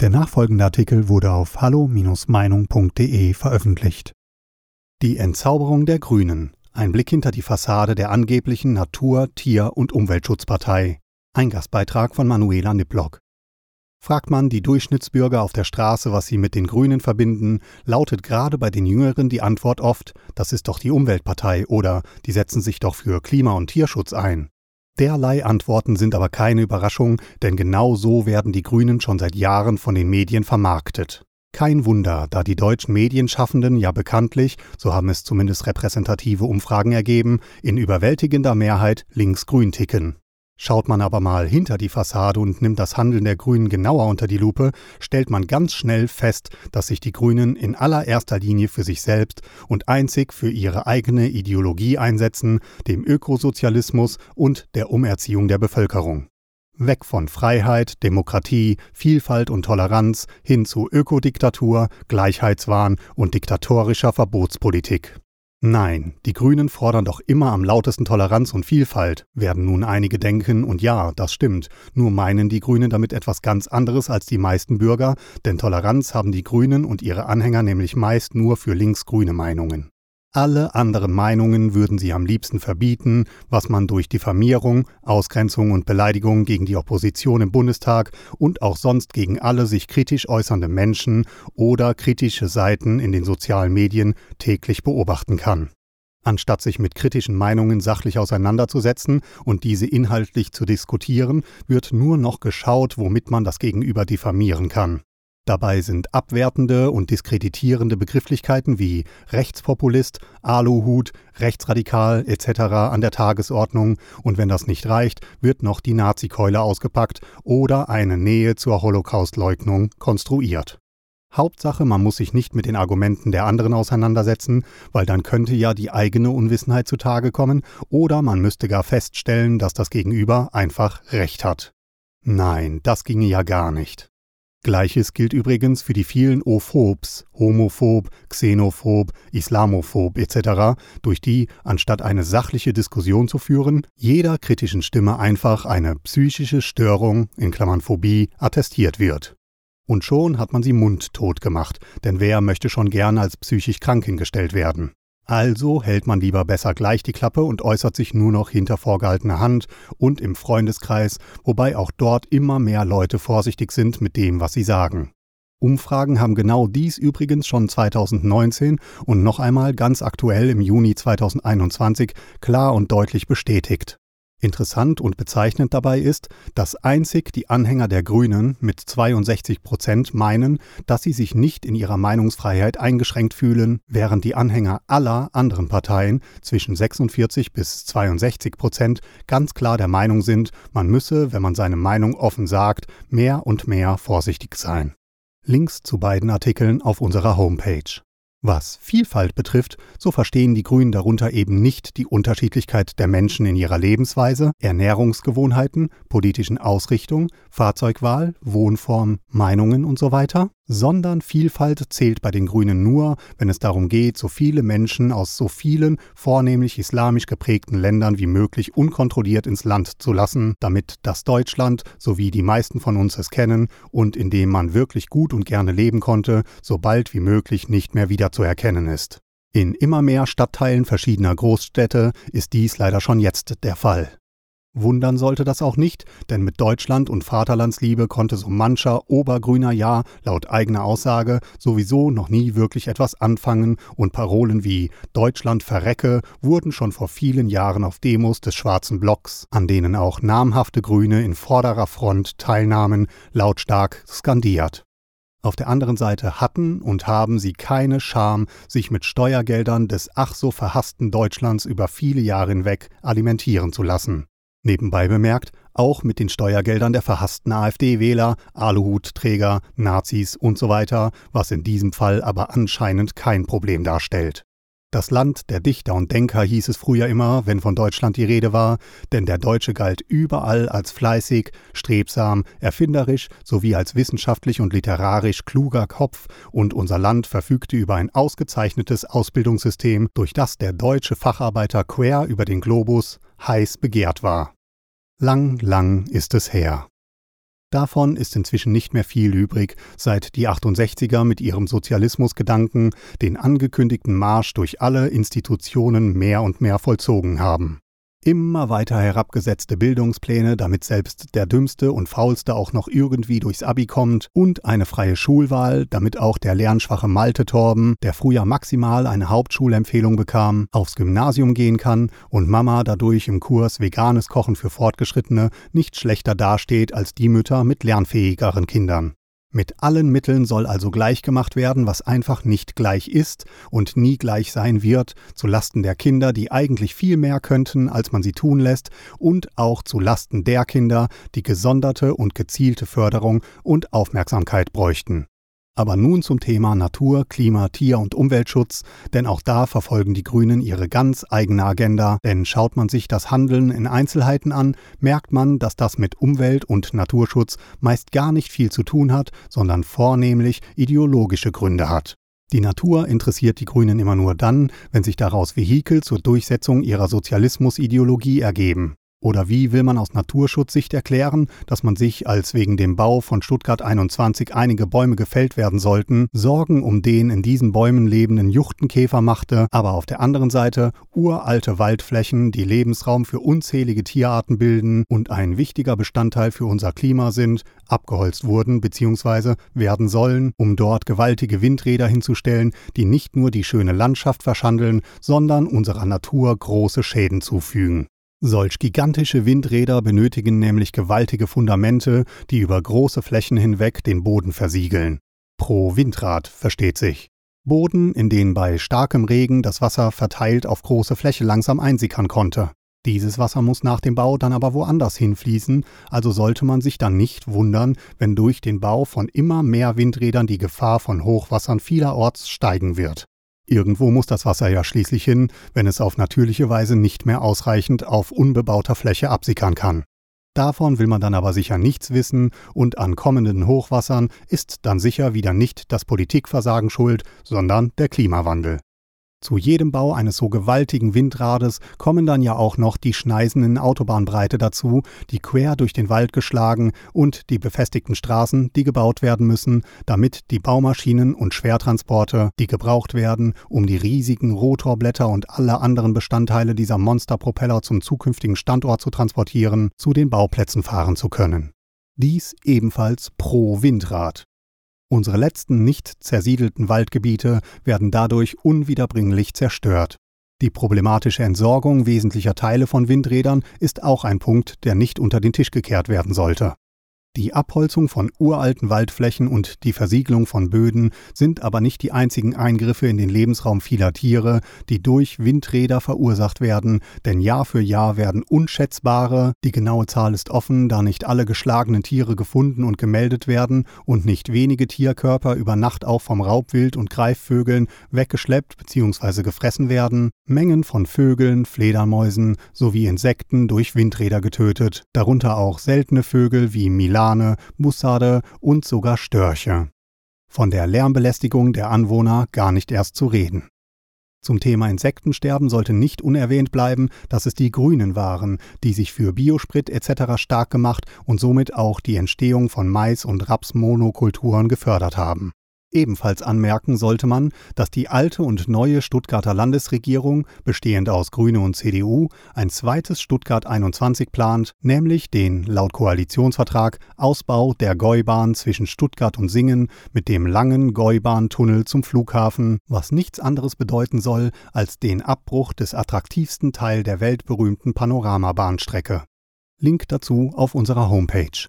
Der nachfolgende Artikel wurde auf hallo-meinung.de veröffentlicht. Die Entzauberung der Grünen. Ein Blick hinter die Fassade der angeblichen Natur-, Tier- und Umweltschutzpartei. Ein Gastbeitrag von Manuela Niplock. Fragt man die Durchschnittsbürger auf der Straße, was sie mit den Grünen verbinden, lautet gerade bei den Jüngeren die Antwort oft, das ist doch die Umweltpartei oder die setzen sich doch für Klima- und Tierschutz ein. Derlei Antworten sind aber keine Überraschung, denn genau so werden die Grünen schon seit Jahren von den Medien vermarktet. Kein Wunder, da die deutschen Medienschaffenden ja bekanntlich, so haben es zumindest repräsentative Umfragen ergeben, in überwältigender Mehrheit links-grün ticken. Schaut man aber mal hinter die Fassade und nimmt das Handeln der Grünen genauer unter die Lupe, stellt man ganz schnell fest, dass sich die Grünen in allererster Linie für sich selbst und einzig für ihre eigene Ideologie einsetzen, dem Ökosozialismus und der Umerziehung der Bevölkerung. Weg von Freiheit, Demokratie, Vielfalt und Toleranz hin zu Ökodiktatur, Gleichheitswahn und diktatorischer Verbotspolitik. Nein, die Grünen fordern doch immer am lautesten Toleranz und Vielfalt, werden nun einige denken, und ja, das stimmt, nur meinen die Grünen damit etwas ganz anderes als die meisten Bürger, denn Toleranz haben die Grünen und ihre Anhänger nämlich meist nur für linksgrüne Meinungen. Alle anderen Meinungen würden sie am liebsten verbieten, was man durch Diffamierung, Ausgrenzung und Beleidigung gegen die Opposition im Bundestag und auch sonst gegen alle sich kritisch äußernde Menschen oder kritische Seiten in den sozialen Medien täglich beobachten kann. Anstatt sich mit kritischen Meinungen sachlich auseinanderzusetzen und diese inhaltlich zu diskutieren, wird nur noch geschaut, womit man das Gegenüber diffamieren kann. Dabei sind abwertende und diskreditierende Begrifflichkeiten wie Rechtspopulist, Aluhut, Rechtsradikal etc. an der Tagesordnung und wenn das nicht reicht, wird noch die Nazikeule ausgepackt oder eine Nähe zur Holocaustleugnung konstruiert. Hauptsache, man muss sich nicht mit den Argumenten der anderen auseinandersetzen, weil dann könnte ja die eigene Unwissenheit zutage kommen, oder man müsste gar feststellen, dass das Gegenüber einfach Recht hat. Nein, das ginge ja gar nicht. Gleiches gilt übrigens für die vielen Ophobs, homophob, xenophob, islamophob etc., durch die, anstatt eine sachliche Diskussion zu führen, jeder kritischen Stimme einfach eine psychische Störung in Klammern Phobie attestiert wird. Und schon hat man sie mundtot gemacht, denn wer möchte schon gern als psychisch krank hingestellt werden? Also hält man lieber besser gleich die Klappe und äußert sich nur noch hinter vorgehaltener Hand und im Freundeskreis, wobei auch dort immer mehr Leute vorsichtig sind mit dem, was sie sagen. Umfragen haben genau dies übrigens schon 2019 und noch einmal ganz aktuell im Juni 2021 klar und deutlich bestätigt. Interessant und bezeichnend dabei ist, dass einzig die Anhänger der Grünen mit 62 Prozent meinen, dass sie sich nicht in ihrer Meinungsfreiheit eingeschränkt fühlen, während die Anhänger aller anderen Parteien zwischen 46 bis 62 Prozent ganz klar der Meinung sind, man müsse, wenn man seine Meinung offen sagt, mehr und mehr vorsichtig sein. Links zu beiden Artikeln auf unserer Homepage. Was Vielfalt betrifft, so verstehen die Grünen darunter eben nicht die Unterschiedlichkeit der Menschen in ihrer Lebensweise, Ernährungsgewohnheiten, politischen Ausrichtung, Fahrzeugwahl, Wohnform, Meinungen usw., sondern Vielfalt zählt bei den Grünen nur, wenn es darum geht, so viele Menschen aus so vielen, vornehmlich islamisch geprägten Ländern wie möglich unkontrolliert ins Land zu lassen, damit das Deutschland, so wie die meisten von uns es kennen und in dem man wirklich gut und gerne leben konnte, so bald wie möglich nicht mehr wieder zu erkennen ist. In immer mehr Stadtteilen verschiedener Großstädte ist dies leider schon jetzt der Fall. Wundern sollte das auch nicht, denn mit Deutschland und Vaterlandsliebe konnte so mancher obergrüner Jahr laut eigener Aussage sowieso noch nie wirklich etwas anfangen und Parolen wie Deutschland verrecke wurden schon vor vielen Jahren auf Demos des Schwarzen Blocks, an denen auch namhafte Grüne in vorderer Front teilnahmen, lautstark skandiert. Auf der anderen Seite hatten und haben sie keine Scham, sich mit Steuergeldern des ach so verhassten Deutschlands über viele Jahre hinweg alimentieren zu lassen. Nebenbei bemerkt, auch mit den Steuergeldern der verhassten AfD-Wähler, Aluhutträger, Nazis und so weiter, was in diesem Fall aber anscheinend kein Problem darstellt. Das Land der Dichter und Denker hieß es früher immer, wenn von Deutschland die Rede war, denn der Deutsche galt überall als fleißig, strebsam, erfinderisch sowie als wissenschaftlich und literarisch kluger Kopf, und unser Land verfügte über ein ausgezeichnetes Ausbildungssystem, durch das der deutsche Facharbeiter quer über den Globus heiß begehrt war. Lang, lang ist es her. Davon ist inzwischen nicht mehr viel übrig, seit die 68er mit ihrem Sozialismusgedanken den angekündigten Marsch durch alle Institutionen mehr und mehr vollzogen haben. Immer weiter herabgesetzte Bildungspläne, damit selbst der Dümmste und Faulste auch noch irgendwie durchs Abi kommt und eine freie Schulwahl, damit auch der lernschwache Malte Torben, der früher maximal eine Hauptschulempfehlung bekam, aufs Gymnasium gehen kann und Mama dadurch im Kurs veganes Kochen für Fortgeschrittene nicht schlechter dasteht als die Mütter mit lernfähigeren Kindern. Mit allen Mitteln soll also gleichgemacht werden, was einfach nicht gleich ist und nie gleich sein wird, zu Lasten der Kinder, die eigentlich viel mehr könnten, als man sie tun lässt, und auch zu Lasten der Kinder, die gesonderte und gezielte Förderung und Aufmerksamkeit bräuchten. Aber nun zum Thema Natur, Klima, Tier- und Umweltschutz, denn auch da verfolgen die Grünen ihre ganz eigene Agenda, denn schaut man sich das Handeln in Einzelheiten an, merkt man, dass das mit Umwelt- und Naturschutz meist gar nicht viel zu tun hat, sondern vornehmlich ideologische Gründe hat. Die Natur interessiert die Grünen immer nur dann, wenn sich daraus Vehikel zur Durchsetzung ihrer Sozialismusideologie ergeben. Oder wie will man aus Naturschutzsicht erklären, dass man sich, als wegen dem Bau von Stuttgart 21 einige Bäume gefällt werden sollten, Sorgen um den in diesen Bäumen lebenden Juchtenkäfer machte, aber auf der anderen Seite uralte Waldflächen, die Lebensraum für unzählige Tierarten bilden und ein wichtiger Bestandteil für unser Klima sind, abgeholzt wurden bzw. werden sollen, um dort gewaltige Windräder hinzustellen, die nicht nur die schöne Landschaft verschandeln, sondern unserer Natur große Schäden zufügen. Solch gigantische Windräder benötigen nämlich gewaltige Fundamente, die über große Flächen hinweg den Boden versiegeln. Pro Windrad, versteht sich. Boden, in den bei starkem Regen das Wasser verteilt auf große Fläche langsam einsickern konnte. Dieses Wasser muss nach dem Bau dann aber woanders hinfließen, also sollte man sich dann nicht wundern, wenn durch den Bau von immer mehr Windrädern die Gefahr von Hochwassern vielerorts steigen wird. Irgendwo muss das Wasser ja schließlich hin, wenn es auf natürliche Weise nicht mehr ausreichend auf unbebauter Fläche absickern kann. Davon will man dann aber sicher nichts wissen, und an kommenden Hochwassern ist dann sicher wieder nicht das Politikversagen schuld, sondern der Klimawandel. Zu jedem Bau eines so gewaltigen Windrades kommen dann ja auch noch die Schneisen in Autobahnbreite dazu, die quer durch den Wald geschlagen und die befestigten Straßen, die gebaut werden müssen, damit die Baumaschinen und Schwertransporte, die gebraucht werden, um die riesigen Rotorblätter und alle anderen Bestandteile dieser Monsterpropeller zum zukünftigen Standort zu transportieren, zu den Bauplätzen fahren zu können. Dies ebenfalls pro Windrad. Unsere letzten nicht zersiedelten Waldgebiete werden dadurch unwiederbringlich zerstört. Die problematische Entsorgung wesentlicher Teile von Windrädern ist auch ein Punkt, der nicht unter den Tisch gekehrt werden sollte. Die Abholzung von uralten Waldflächen und die Versiegelung von Böden sind aber nicht die einzigen Eingriffe in den Lebensraum vieler Tiere, die durch Windräder verursacht werden, denn Jahr für Jahr werden unschätzbare, die genaue Zahl ist offen, da nicht alle geschlagenen Tiere gefunden und gemeldet werden und nicht wenige Tierkörper über Nacht auch vom Raubwild und Greifvögeln weggeschleppt bzw. gefressen werden, Mengen von Vögeln, Fledermäusen sowie Insekten durch Windräder getötet, darunter auch seltene Vögel wie Milan Warane, Bussarde und sogar Störche. Von der Lärmbelästigung der Anwohner gar nicht erst zu reden. Zum Thema Insektensterben sollte nicht unerwähnt bleiben, dass es die Grünen waren, die sich für Biosprit etc. stark gemacht und somit auch die Entstehung von Mais- und Rapsmonokulturen gefördert haben. Ebenfalls anmerken sollte man, dass die alte und neue Stuttgarter Landesregierung, bestehend aus Grüne und CDU, ein zweites Stuttgart 21 plant, nämlich den laut Koalitionsvertrag Ausbau der Gäubahn zwischen Stuttgart und Singen mit dem langen Gäubahntunnel zum Flughafen, was nichts anderes bedeuten soll als den Abbruch des attraktivsten Teil der weltberühmten Panoramabahnstrecke. Link dazu auf unserer Homepage.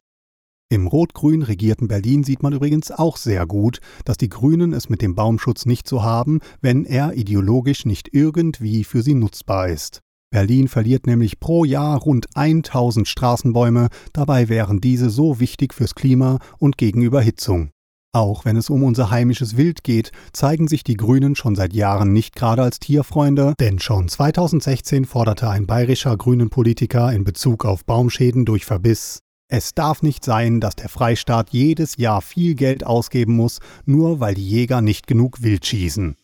Im rot-grün regierten Berlin sieht man übrigens auch sehr gut, dass die Grünen es mit dem Baumschutz nicht so haben, wenn er ideologisch nicht irgendwie für sie nutzbar ist. Berlin verliert nämlich pro Jahr rund 1000 Straßenbäume, dabei wären diese so wichtig fürs Klima und gegen Überhitzung. Auch wenn es um unser heimisches Wild geht, zeigen sich die Grünen schon seit Jahren nicht gerade als Tierfreunde, denn schon 2016 forderte ein bayerischer Grünen-Politiker in Bezug auf Baumschäden durch Verbiss es darf nicht sein, dass der Freistaat jedes Jahr viel Geld ausgeben muss, nur weil die Jäger nicht genug Wild schießen.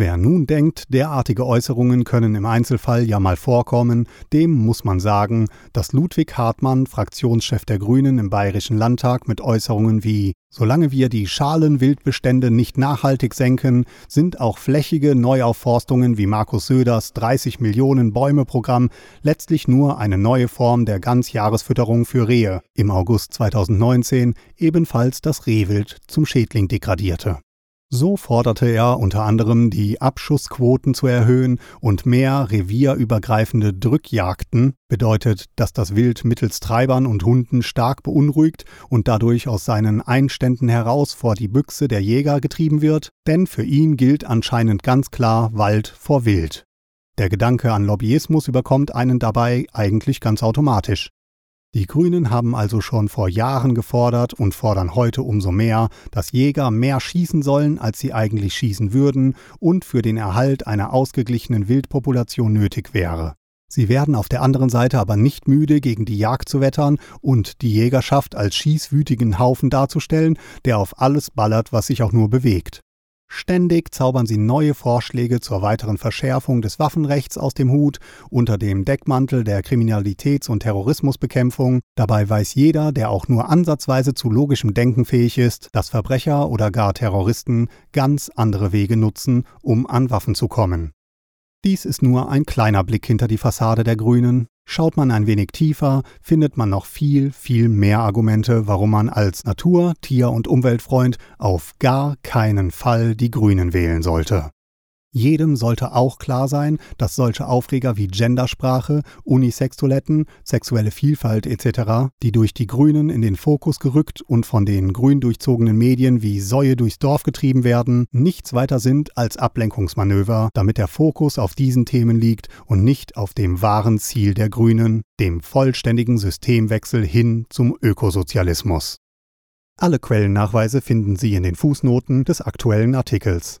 Wer nun denkt, derartige Äußerungen können im Einzelfall ja mal vorkommen, dem muss man sagen, dass Ludwig Hartmann, Fraktionschef der Grünen im Bayerischen Landtag, mit Äußerungen wie Solange wir die Schalenwildbestände nicht nachhaltig senken, sind auch flächige Neuaufforstungen wie Markus Söders 30 Millionen Bäume Programm letztlich nur eine neue Form der Ganzjahresfütterung für Rehe. Im August 2019 ebenfalls das Rehwild zum Schädling degradierte. So forderte er unter anderem die Abschussquoten zu erhöhen und mehr revierübergreifende Drückjagden, bedeutet, dass das Wild mittels Treibern und Hunden stark beunruhigt und dadurch aus seinen Einständen heraus vor die Büchse der Jäger getrieben wird, denn für ihn gilt anscheinend ganz klar Wald vor Wild. Der Gedanke an Lobbyismus überkommt einen dabei eigentlich ganz automatisch. Die Grünen haben also schon vor Jahren gefordert und fordern heute umso mehr, dass Jäger mehr schießen sollen, als sie eigentlich schießen würden und für den Erhalt einer ausgeglichenen Wildpopulation nötig wäre. Sie werden auf der anderen Seite aber nicht müde, gegen die Jagd zu wettern und die Jägerschaft als schießwütigen Haufen darzustellen, der auf alles ballert, was sich auch nur bewegt. Ständig zaubern sie neue Vorschläge zur weiteren Verschärfung des Waffenrechts aus dem Hut unter dem Deckmantel der Kriminalitäts- und Terrorismusbekämpfung. Dabei weiß jeder, der auch nur ansatzweise zu logischem Denken fähig ist, dass Verbrecher oder gar Terroristen ganz andere Wege nutzen, um an Waffen zu kommen. Dies ist nur ein kleiner Blick hinter die Fassade der Grünen. Schaut man ein wenig tiefer, findet man noch viel, viel mehr Argumente, warum man als Natur-, Tier- und Umweltfreund auf gar keinen Fall die Grünen wählen sollte. Jedem sollte auch klar sein, dass solche Aufreger wie Gendersprache, Unisex-Toiletten, sexuelle Vielfalt etc., die durch die Grünen in den Fokus gerückt und von den grün durchzogenen Medien wie Säue durchs Dorf getrieben werden, nichts weiter sind als Ablenkungsmanöver, damit der Fokus auf diesen Themen liegt und nicht auf dem wahren Ziel der Grünen, dem vollständigen Systemwechsel hin zum Ökosozialismus. Alle Quellennachweise finden Sie in den Fußnoten des aktuellen Artikels.